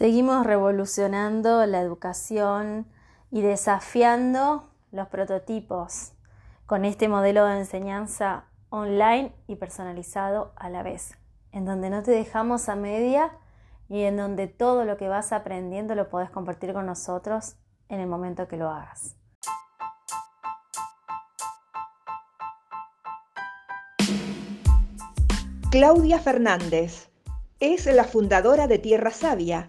Seguimos revolucionando la educación y desafiando los prototipos con este modelo de enseñanza online y personalizado a la vez, en donde no te dejamos a media y en donde todo lo que vas aprendiendo lo podés compartir con nosotros en el momento que lo hagas. Claudia Fernández es la fundadora de Tierra Sabia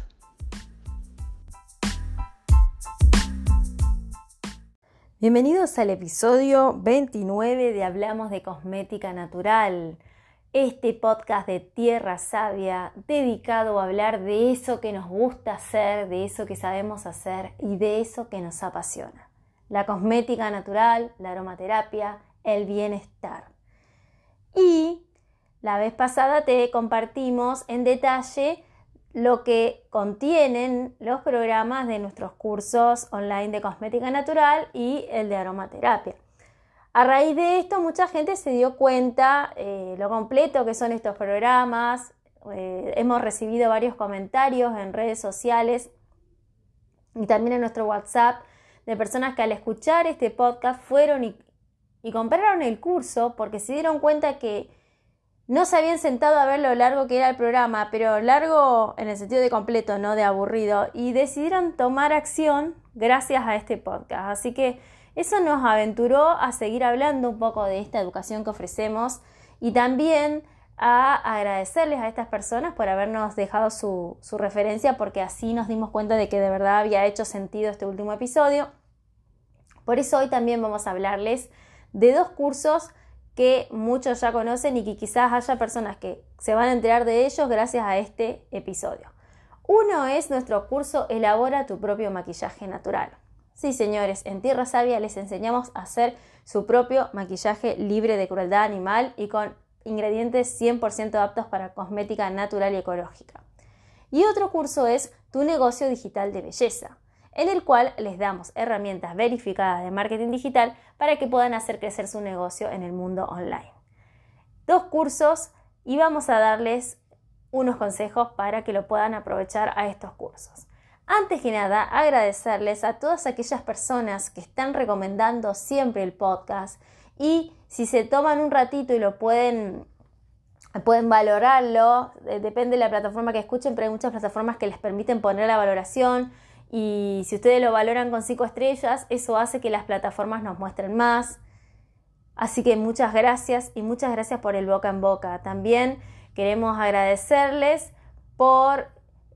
Bienvenidos al episodio 29 de Hablamos de Cosmética Natural, este podcast de Tierra Sabia dedicado a hablar de eso que nos gusta hacer, de eso que sabemos hacer y de eso que nos apasiona. La cosmética natural, la aromaterapia, el bienestar. Y la vez pasada te compartimos en detalle lo que contienen los programas de nuestros cursos online de cosmética natural y el de aromaterapia. A raíz de esto, mucha gente se dio cuenta eh, lo completo que son estos programas. Eh, hemos recibido varios comentarios en redes sociales y también en nuestro WhatsApp de personas que al escuchar este podcast fueron y compraron el curso porque se dieron cuenta que no se habían sentado a ver lo largo que era el programa, pero largo en el sentido de completo, no de aburrido, y decidieron tomar acción gracias a este podcast. Así que eso nos aventuró a seguir hablando un poco de esta educación que ofrecemos y también a agradecerles a estas personas por habernos dejado su, su referencia, porque así nos dimos cuenta de que de verdad había hecho sentido este último episodio. Por eso hoy también vamos a hablarles de dos cursos que muchos ya conocen y que quizás haya personas que se van a enterar de ellos gracias a este episodio. Uno es nuestro curso Elabora tu propio maquillaje natural. Sí, señores, en Tierra Sabia les enseñamos a hacer su propio maquillaje libre de crueldad animal y con ingredientes 100% aptos para cosmética natural y ecológica. Y otro curso es Tu negocio digital de belleza en el cual les damos herramientas verificadas de marketing digital para que puedan hacer crecer su negocio en el mundo online. Dos cursos y vamos a darles unos consejos para que lo puedan aprovechar a estos cursos. Antes que nada, agradecerles a todas aquellas personas que están recomendando siempre el podcast y si se toman un ratito y lo pueden pueden valorarlo, eh, depende de la plataforma que escuchen, pero hay muchas plataformas que les permiten poner la valoración y si ustedes lo valoran con 5 estrellas, eso hace que las plataformas nos muestren más. Así que muchas gracias y muchas gracias por el boca en boca. También queremos agradecerles por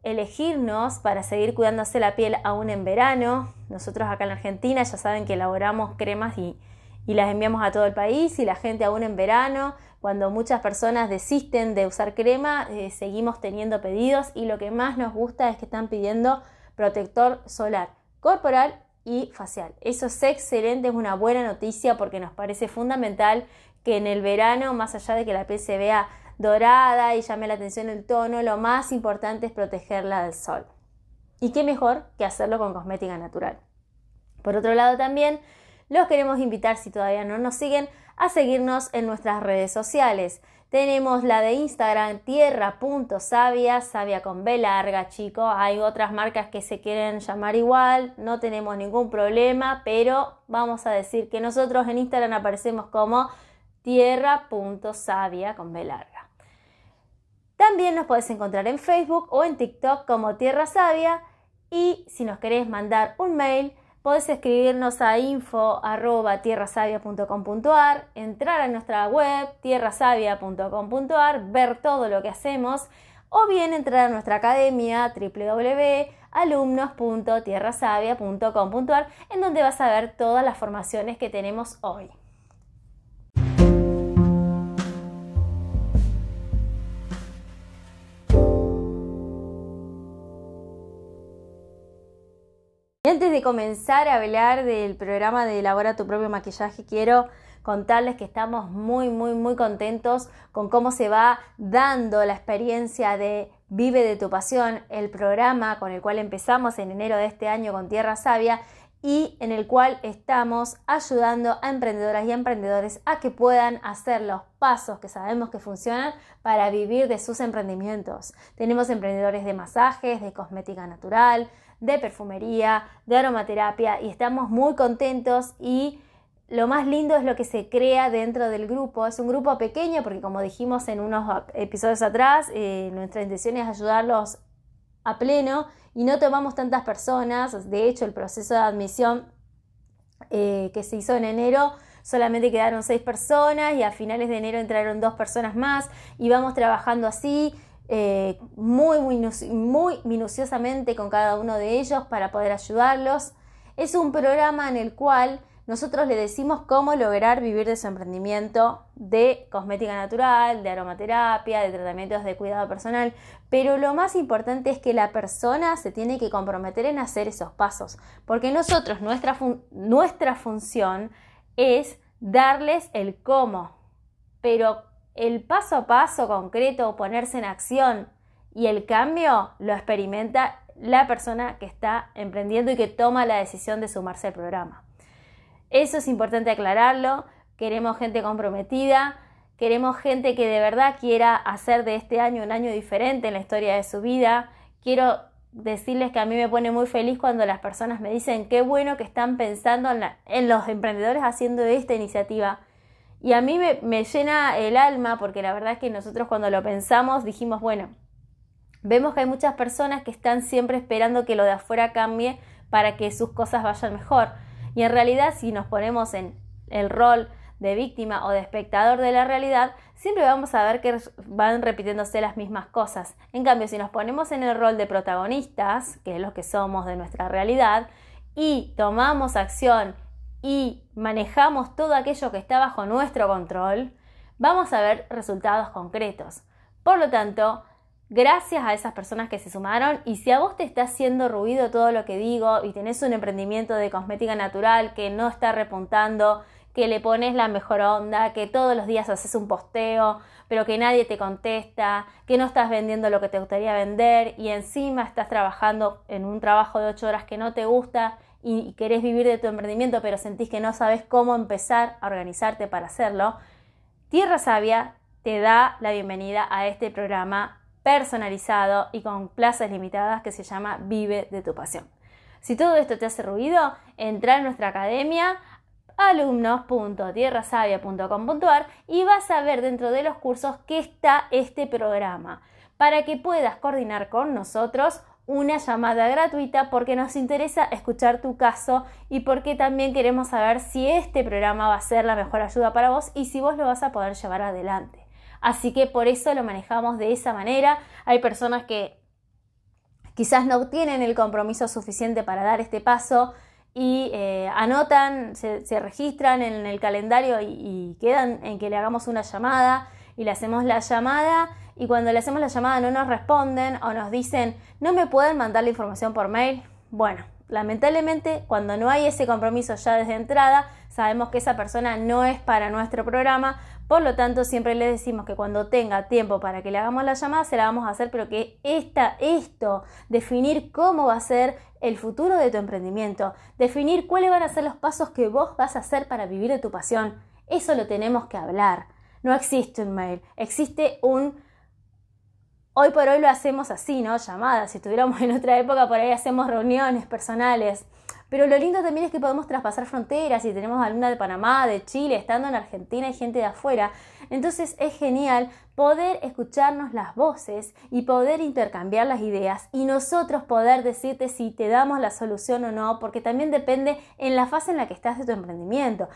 elegirnos para seguir cuidándose la piel aún en verano. Nosotros acá en Argentina ya saben que elaboramos cremas y, las enviamos a todo el país y la gente aún en verano, cuando muchas personas desisten de usar crema, eh, seguimos teniendo pedidos y lo que más nos gusta es que están pidiendo protector solar corporal y facial. Eso es excelente, es una buena noticia porque nos parece fundamental que en el verano, más allá de que la piel se vea dorada y llame la atención el tono, lo más importante es protegerla del sol. Y qué mejor que hacerlo con cosmética natural. Por otro lado también los queremos invitar, si todavía no nos siguen, a seguirnos en nuestras redes sociales. Tenemos la de Instagram, tierra.savia, savia con B larga, chicos. Hay otras marcas que se quieren llamar igual, no tenemos ningún problema, pero vamos a decir que nosotros en Instagram aparecemos como tierra.savia con B larga. También nos puedes encontrar en Facebook o en TikTok como Tierra Sabia y si nos querés mandar un mail, Podés escribirnos a info.tierrasavia.com.ar, entrar a nuestra web tierrasavia.com.ar, ver todo lo que hacemos o bien entrar a nuestra academia www.alumnos.tierrasavia.com.ar en donde vas a ver todas las formaciones que tenemos hoy. Y antes de comenzar a hablar del programa de Elabora tu propio maquillaje, quiero contarles que estamos muy, muy, muy contentos con cómo se va dando la experiencia de Vive de tu pasión, el programa con el cual empezamos en enero de este año con Tierra Sabia y en el cual estamos ayudando a emprendedoras y emprendedores a que puedan hacer los pasos que sabemos que funcionan para vivir de sus emprendimientos. Tenemos emprendedores de masajes, de cosmética natural, de perfumería, de aromaterapia y estamos muy contentos y lo más lindo es lo que se crea dentro del grupo. Es un grupo pequeño porque como dijimos en unos episodios atrás, eh, nuestra intención es ayudarlos a pleno y no tomamos tantas personas. De hecho, el proceso de admisión eh, que se hizo en enero solamente quedaron seis personas y a finales de enero entraron dos personas más y vamos trabajando así. Eh, muy, muy, muy minuciosamente con cada uno de ellos para poder ayudarlos. Es un programa en el cual nosotros le decimos cómo lograr vivir de su emprendimiento de cosmética natural, de aromaterapia, de tratamientos de cuidado personal, pero lo más importante es que la persona se tiene que comprometer en hacer esos pasos, porque nosotros, nuestra, nuestra función es darles el cómo, pero el paso a paso concreto, ponerse en acción y el cambio lo experimenta la persona que está emprendiendo y que toma la decisión de sumarse al programa. Eso es importante aclararlo. Queremos gente comprometida, queremos gente que de verdad quiera hacer de este año un año diferente en la historia de su vida. Quiero decirles que a mí me pone muy feliz cuando las personas me dicen qué bueno que están pensando en, los emprendedores haciendo esta iniciativa. Y a mí me, me llena el alma porque la verdad es que nosotros cuando lo pensamos dijimos, bueno, vemos que hay muchas personas que están siempre esperando que lo de afuera cambie para que sus cosas vayan mejor. Y en realidad si nos ponemos en el rol de víctima o de espectador de la realidad, siempre vamos a ver que van repitiéndose las mismas cosas. En cambio, si nos ponemos en el rol de protagonistas, que es lo que somos de nuestra realidad, y tomamos acción y manejamos todo aquello que está bajo nuestro control, vamos a ver resultados concretos. Por lo tanto, Gracias a esas personas que se sumaron. Y si a vos te está haciendo ruido todo lo que digo y tenés un emprendimiento de cosmética natural que no está repuntando, que le pones la mejor onda, que todos los días haces un posteo, pero que nadie te contesta, que no estás vendiendo lo que te gustaría vender y encima estás trabajando en un trabajo de 8 horas que no te gusta y querés vivir de tu emprendimiento, pero sentís que no sabes cómo empezar a organizarte para hacerlo, Tierra Sabia te da la bienvenida a este programa personalizado y con plazas limitadas que se llama Vive de tu pasión. Si todo esto te hace ruido, entra en nuestra academia alumnos.tierrasavia.com.ar y vas a ver dentro de los cursos que está este programa para que puedas coordinar con nosotros una llamada gratuita porque nos interesa escuchar tu caso y porque también queremos saber si este programa va a ser la mejor ayuda para vos y si vos lo vas a poder llevar adelante. Así que por eso lo manejamos de esa manera. Hay personas que quizás no tienen el compromiso suficiente para dar este paso y eh, anotan, se, registran en el calendario y, y quedan en que le hagamos una llamada y le hacemos la llamada y cuando le hacemos la llamada no nos responden o nos dicen no me pueden mandar la información por mail. Bueno, lamentablemente cuando no hay ese compromiso ya desde entrada, sabemos que esa persona no es para nuestro programa por lo tanto, siempre le decimos que cuando tenga tiempo para que le hagamos la llamada, se la vamos a hacer, pero que esta, esto, definir cómo va a ser el futuro de tu emprendimiento, definir cuáles van a ser los pasos que vos vas a hacer para vivir de tu pasión, eso lo tenemos que hablar. No existe un mail, existe un... Hoy por hoy lo hacemos así, ¿no? Llamadas. Si estuviéramos en otra época, por ahí hacemos reuniones personales. Pero lo lindo también es que podemos traspasar fronteras y tenemos alumna de Panamá, de Chile, estando en Argentina y gente de afuera. Entonces es genial poder escucharnos las voces y poder intercambiar las ideas y nosotros poder decirte si te damos la solución o no, porque también depende en la fase en la que estás de tu emprendimiento.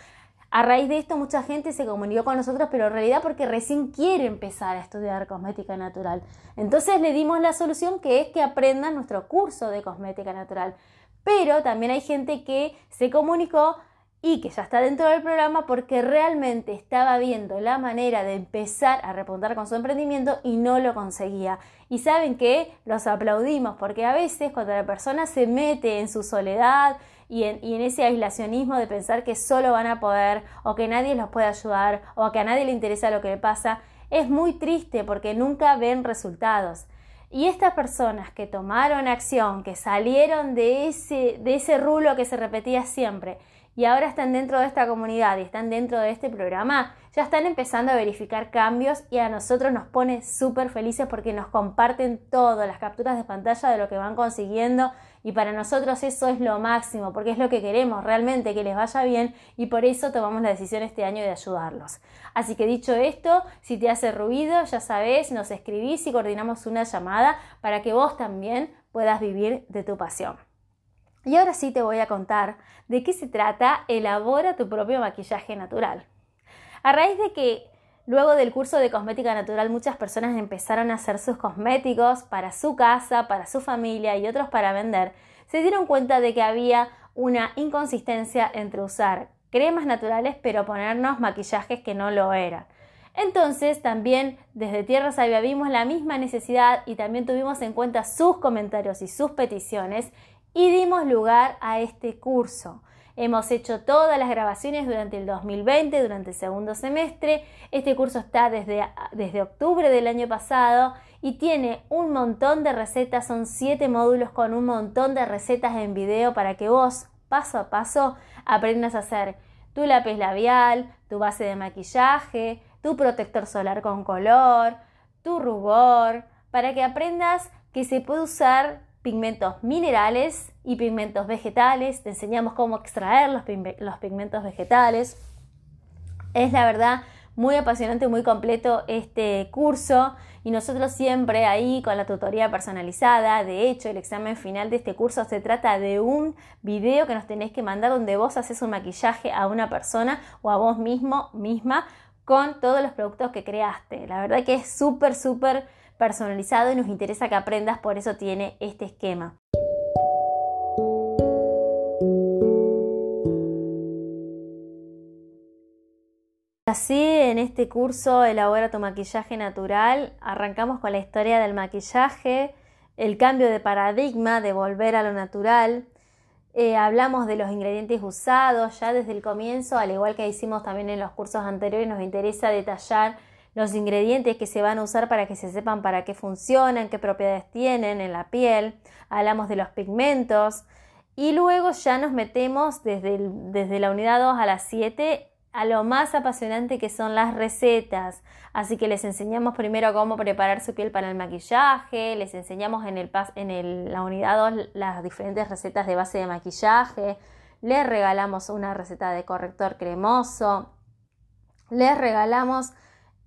A raíz de esto mucha gente se comunicó con nosotros, pero en realidad porque recién quiere empezar a estudiar cosmética natural. Entonces le dimos la solución que es que aprendan nuestro curso de cosmética natural. Pero también hay gente que se comunicó y que ya está dentro del programa porque realmente estaba viendo la manera de empezar a repuntar con su emprendimiento y no lo conseguía. Y saben que los aplaudimos porque a veces cuando la persona se mete en su soledad y en, ese aislacionismo de pensar que solo van a poder o que nadie los puede ayudar o que a nadie le interesa lo que le pasa, es muy triste porque nunca ven resultados. Y estas personas que tomaron acción, que salieron de ese, de ese rulo que se repetía siempre, y ahora están dentro de esta comunidad y están dentro de este programa, ya están empezando a verificar cambios y a nosotros nos pone súper felices porque nos comparten todo, las capturas de pantalla de lo que van consiguiendo y para nosotros eso es lo máximo porque es lo que queremos realmente que les vaya bien y por eso tomamos la decisión este año de ayudarlos. Así que dicho esto, si te hace ruido, ya sabes, nos escribís y coordinamos una llamada para que vos también puedas vivir de tu pasión. Y ahora sí te voy a contar de qué se trata Elabora tu propio maquillaje natural. A raíz de que luego del curso de cosmética natural muchas personas empezaron a hacer sus cosméticos para su casa, para su familia y otros para vender, se dieron cuenta de que había una inconsistencia entre usar cremas naturales pero ponernos maquillajes que no lo eran. Entonces también desde Tierra Sabia vimos la misma necesidad y también tuvimos en cuenta sus comentarios y sus peticiones y dimos lugar a este curso. Hemos hecho todas las grabaciones durante el 2020, durante el segundo semestre. Este curso está desde, desde octubre del año pasado y tiene un montón de recetas, son siete módulos con un montón de recetas en video para que vos paso a paso aprendas a hacer tu lápiz labial, tu base de maquillaje, tu protector solar con color, tu rubor, para que aprendas que se puede usar pigmentos minerales y pigmentos vegetales. Te enseñamos cómo extraer los, pigmentos vegetales. Es la verdad muy apasionante, muy completo este curso y nosotros siempre ahí con la tutoría personalizada. De hecho, el examen final de este curso se trata de un video que nos tenés que mandar donde vos haces un maquillaje a una persona o a vos mismo, misma, con todos los productos que creaste. La verdad que es súper, súper personalizado y nos interesa que aprendas, por eso tiene este esquema. Así, en este curso Elabora tu maquillaje natural, arrancamos con la historia del maquillaje, el cambio de paradigma de volver a lo natural. Eh, hablamos de los ingredientes usados ya desde el comienzo, al igual que hicimos también en los cursos anteriores, nos interesa detallar los ingredientes que se van a usar para que se sepan para qué funcionan, qué propiedades tienen en la piel, hablamos de los pigmentos y luego ya nos metemos desde, desde la unidad 2 a la 7 a lo más apasionante que son las recetas. Así que les enseñamos primero cómo preparar su piel para el maquillaje, les enseñamos en, el, en la unidad 2 las diferentes recetas de base de maquillaje, les regalamos una receta de corrector cremoso, les regalamos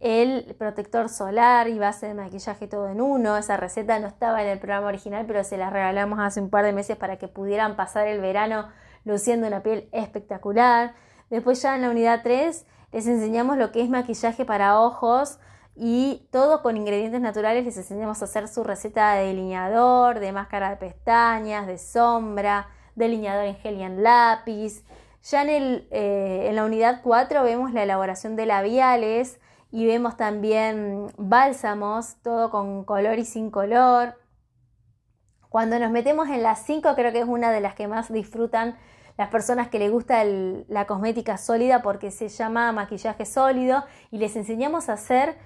el protector solar y base de maquillaje todo en uno. Esa receta no estaba en el programa original, pero se la regalamos hace un par de meses para que pudieran pasar el verano luciendo una piel espectacular. Después ya en la unidad 3 les enseñamos lo que es maquillaje para ojos y todo con ingredientes naturales. Les enseñamos a hacer su receta de delineador, de máscara de pestañas, de sombra, delineador en gel y en lápiz. Ya en, el, eh, en la unidad 4 vemos la elaboración de labiales y vemos también bálsamos, todo con color y sin color. Cuando nos metemos en las 5 creo que es una de las que más disfrutan las personas que les gusta la cosmética sólida porque se llama maquillaje sólido y les enseñamos a hacer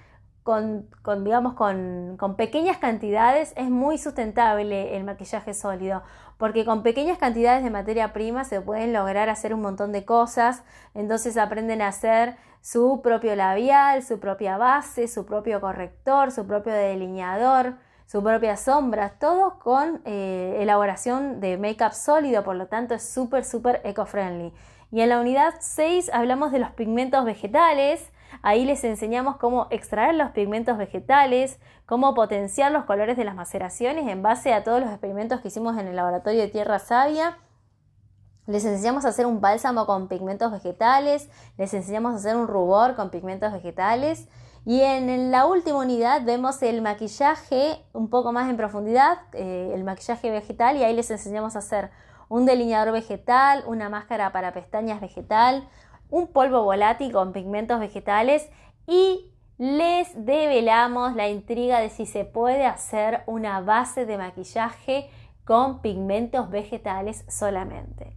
con, digamos, con, con, pequeñas cantidades es muy sustentable el maquillaje sólido, porque con pequeñas cantidades de materia prima se pueden lograr hacer un montón de cosas, entonces aprenden a hacer su propio labial, su propia base, su propio corrector, su propio delineador, su propia sombra, todo con eh, elaboración de make-up sólido, por lo tanto es súper, súper eco-friendly. Y en la unidad 6 hablamos de los pigmentos vegetales, ahí les enseñamos cómo extraer los pigmentos vegetales, cómo potenciar los colores de las maceraciones en base a todos los experimentos que hicimos en el laboratorio de Tierra Sabia. Les enseñamos a hacer un bálsamo con pigmentos vegetales, les enseñamos a hacer un rubor con pigmentos vegetales. Y en la última unidad vemos el maquillaje un poco más en profundidad, eh, el maquillaje vegetal y ahí les enseñamos a hacer un delineador vegetal, una máscara para pestañas vegetal, un polvo volátil con pigmentos vegetales y les develamos la intriga de si se puede hacer una base de maquillaje con pigmentos vegetales solamente.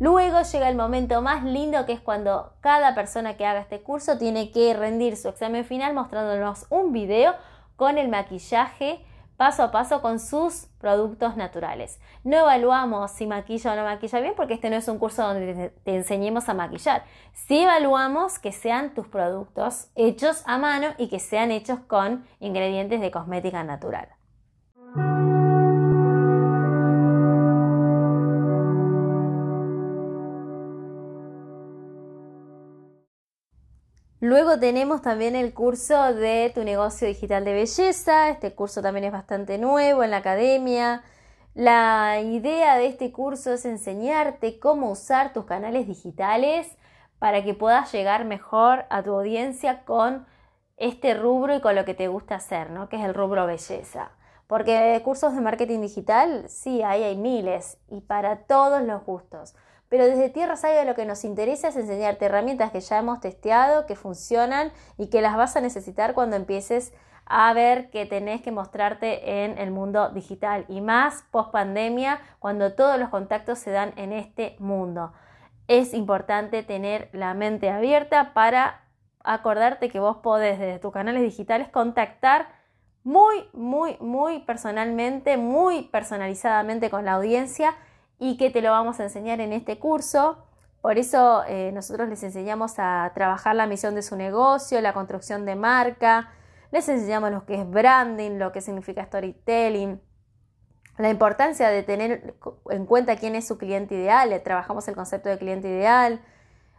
Luego llega el momento más lindo que es cuando cada persona que haga este curso tiene que rendir su examen final mostrándonos un video con el maquillaje paso a paso con sus productos naturales. No evaluamos si maquilla o no maquilla bien porque este no es un curso donde te enseñemos a maquillar. Sí evaluamos que sean tus productos hechos a mano y que sean hechos con ingredientes de cosmética natural. Luego tenemos también el curso de tu negocio digital de belleza. Este curso también es bastante nuevo en la academia. La idea de este curso es enseñarte cómo usar tus canales digitales para que puedas llegar mejor a tu audiencia con este rubro y con lo que te gusta hacer, ¿no? Que es el rubro belleza. Porque cursos de marketing digital, sí, ahí hay miles y para todos los gustos. Pero desde Tierra Sabia lo que nos interesa es enseñarte herramientas que ya hemos testeado, que funcionan y que las vas a necesitar cuando empieces a ver que tenés que mostrarte en el mundo digital y más post pandemia cuando todos los contactos se dan en este mundo. Es importante tener la mente abierta para acordarte que vos podés desde tus canales digitales contactar muy, muy, muy personalmente, muy personalizadamente con la audiencia y que te lo vamos a enseñar en este curso. Por eso eh, nosotros les enseñamos a trabajar la misión de su negocio, la construcción de marca, les enseñamos lo que es branding, lo que significa storytelling, la importancia de tener en cuenta quién es su cliente ideal, trabajamos el concepto de cliente ideal,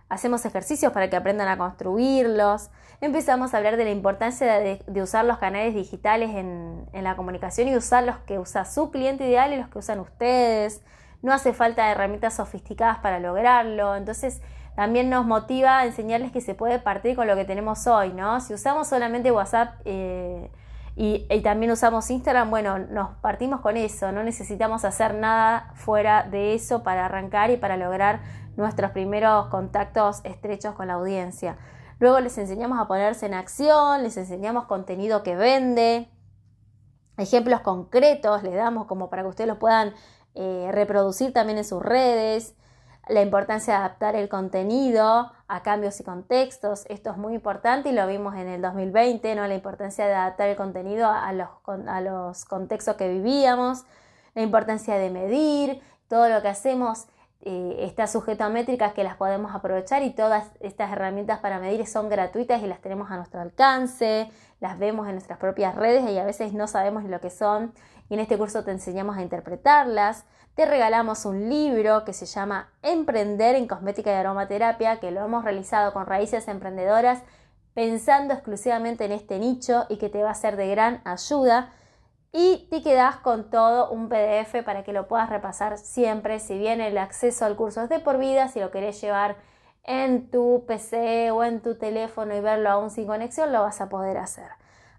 hacemos ejercicios para que aprendan a construirlos, empezamos a hablar de la importancia de, usar los canales digitales en, en la comunicación y usar los que usa su cliente ideal y los que usan ustedes no hace falta herramientas sofisticadas para lograrlo, entonces también nos motiva a enseñarles que se puede partir con lo que tenemos hoy, ¿no? Si usamos solamente WhatsApp eh, y, y, también usamos Instagram, bueno, nos partimos con eso, no necesitamos hacer nada fuera de eso para arrancar y para lograr nuestros primeros contactos estrechos con la audiencia. Luego les enseñamos a ponerse en acción, les enseñamos contenido que vende, ejemplos concretos les damos como para que ustedes lo puedan eh, reproducir también en sus redes, la importancia de adaptar el contenido a cambios y contextos. Esto es muy importante y lo vimos en el 2020, ¿no? la importancia de adaptar el contenido a los, a los contextos que vivíamos, la importancia de medir, todo lo que hacemos eh, está sujeto a métricas que las podemos aprovechar y todas estas herramientas para medir son gratuitas y las tenemos a nuestro alcance, las vemos en nuestras propias redes y a veces no sabemos lo que son y en este curso te enseñamos a interpretarlas. Te regalamos un libro que se llama Emprender en Cosmética y Aromaterapia, que lo hemos realizado con raíces emprendedoras pensando exclusivamente en este nicho y que te va a ser de gran ayuda. Y te quedas con todo un PDF para que lo puedas repasar siempre. Si bien el acceso al curso es de por vida, si lo querés llevar en tu PC o en tu teléfono y verlo aún sin conexión, lo vas a poder hacer.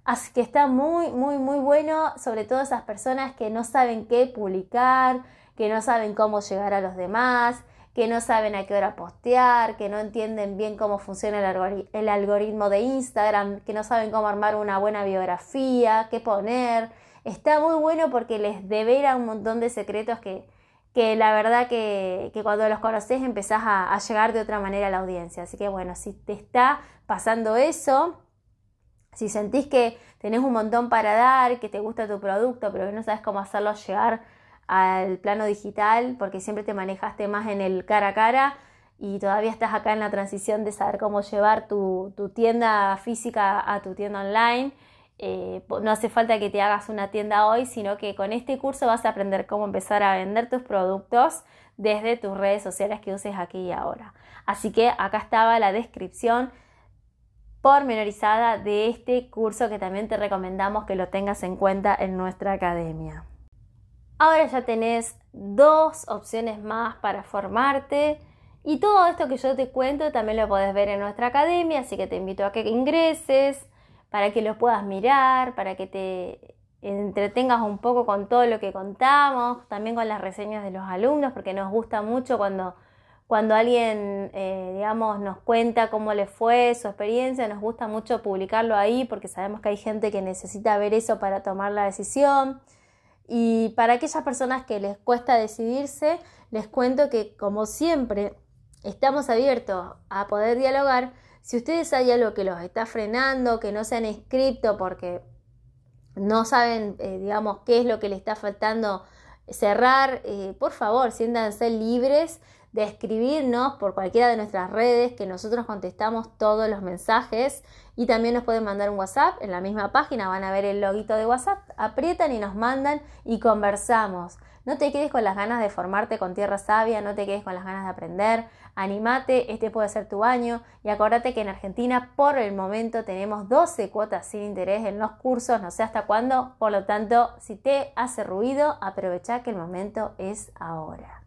Así que está muy, muy, muy bueno, sobre todo esas personas que no saben qué publicar, que no saben cómo llegar a los demás, que no saben a qué hora postear, que no entienden bien cómo funciona el, algoritmo de Instagram, que no saben cómo armar una buena biografía, qué poner. Está muy bueno porque les devela un montón de secretos que, que la verdad que, cuando los conoces empezás a, a llegar de otra manera a la audiencia. Así que bueno, si te está pasando eso, si sentís que tenés un montón para dar, que te gusta tu producto, pero que no sabes cómo hacerlo llegar al plano digital, porque siempre te manejaste más en el cara a cara y todavía estás acá en la transición de saber cómo llevar tu, tienda física a tu tienda online, eh, no hace falta que te hagas una tienda hoy, sino que con este curso vas a aprender cómo empezar a vender tus productos desde tus redes sociales que uses aquí y ahora. Así que acá estaba la descripción pormenorizada de este curso que también te recomendamos que lo tengas en cuenta en nuestra academia. Ahora ya tenés dos opciones más para formarte y todo esto que yo te cuento también lo podés ver en nuestra academia, así que te invito a que ingreses para que lo puedas mirar, para que te entretengas un poco con todo lo que contamos, también con las reseñas de los alumnos, porque nos gusta mucho cuando, cuando alguien, eh, digamos, nos cuenta cómo le fue, su experiencia, nos gusta mucho publicarlo ahí, porque sabemos que hay gente que necesita ver eso para tomar la decisión. Y para aquellas personas que les cuesta decidirse, les cuento que como siempre estamos abiertos a poder dialogar. Si ustedes hay algo que los está frenando, que no se han inscrito porque no saben, eh, digamos, qué es lo que le está faltando cerrar, eh, por favor, siéntanse libres de escribirnos por cualquiera de nuestras redes, que nosotros contestamos todos los mensajes. Y también nos pueden mandar un WhatsApp en la misma página, van a ver el loguito de WhatsApp, aprietan y nos mandan y conversamos. No te quedes con las ganas de formarte con tierra sabia, no te quedes con las ganas de aprender, animate, este puede ser tu año. Y acuérdate que en Argentina por el momento tenemos 12 cuotas sin interés en los cursos, no sé hasta cuándo, por lo tanto, si te hace ruido, aprovecha que el momento es ahora.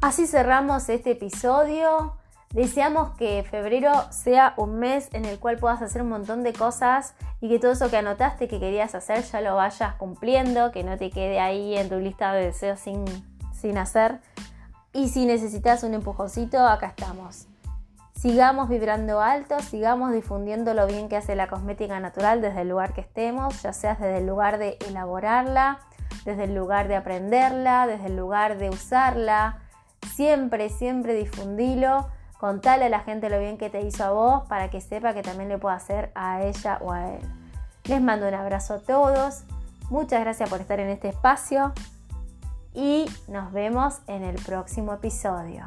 Así cerramos este episodio. Deseamos que febrero sea un mes en el cual puedas hacer un montón de cosas y que todo eso que anotaste que querías hacer ya lo vayas cumpliendo, que no te quede ahí en tu lista de deseos sin, sin hacer. Y si necesitas un empujoncito, acá estamos. Sigamos vibrando alto, sigamos difundiendo lo bien que hace la cosmética natural desde el lugar que estemos, ya sea desde el lugar de elaborarla, desde el lugar de aprenderla, desde el lugar de usarla. Siempre, siempre difundilo Contale a la gente lo bien que te hizo a vos para que sepa que también le puedo hacer a ella o a él. Les mando un abrazo a todos. Muchas gracias por estar en este espacio y nos vemos en el próximo episodio.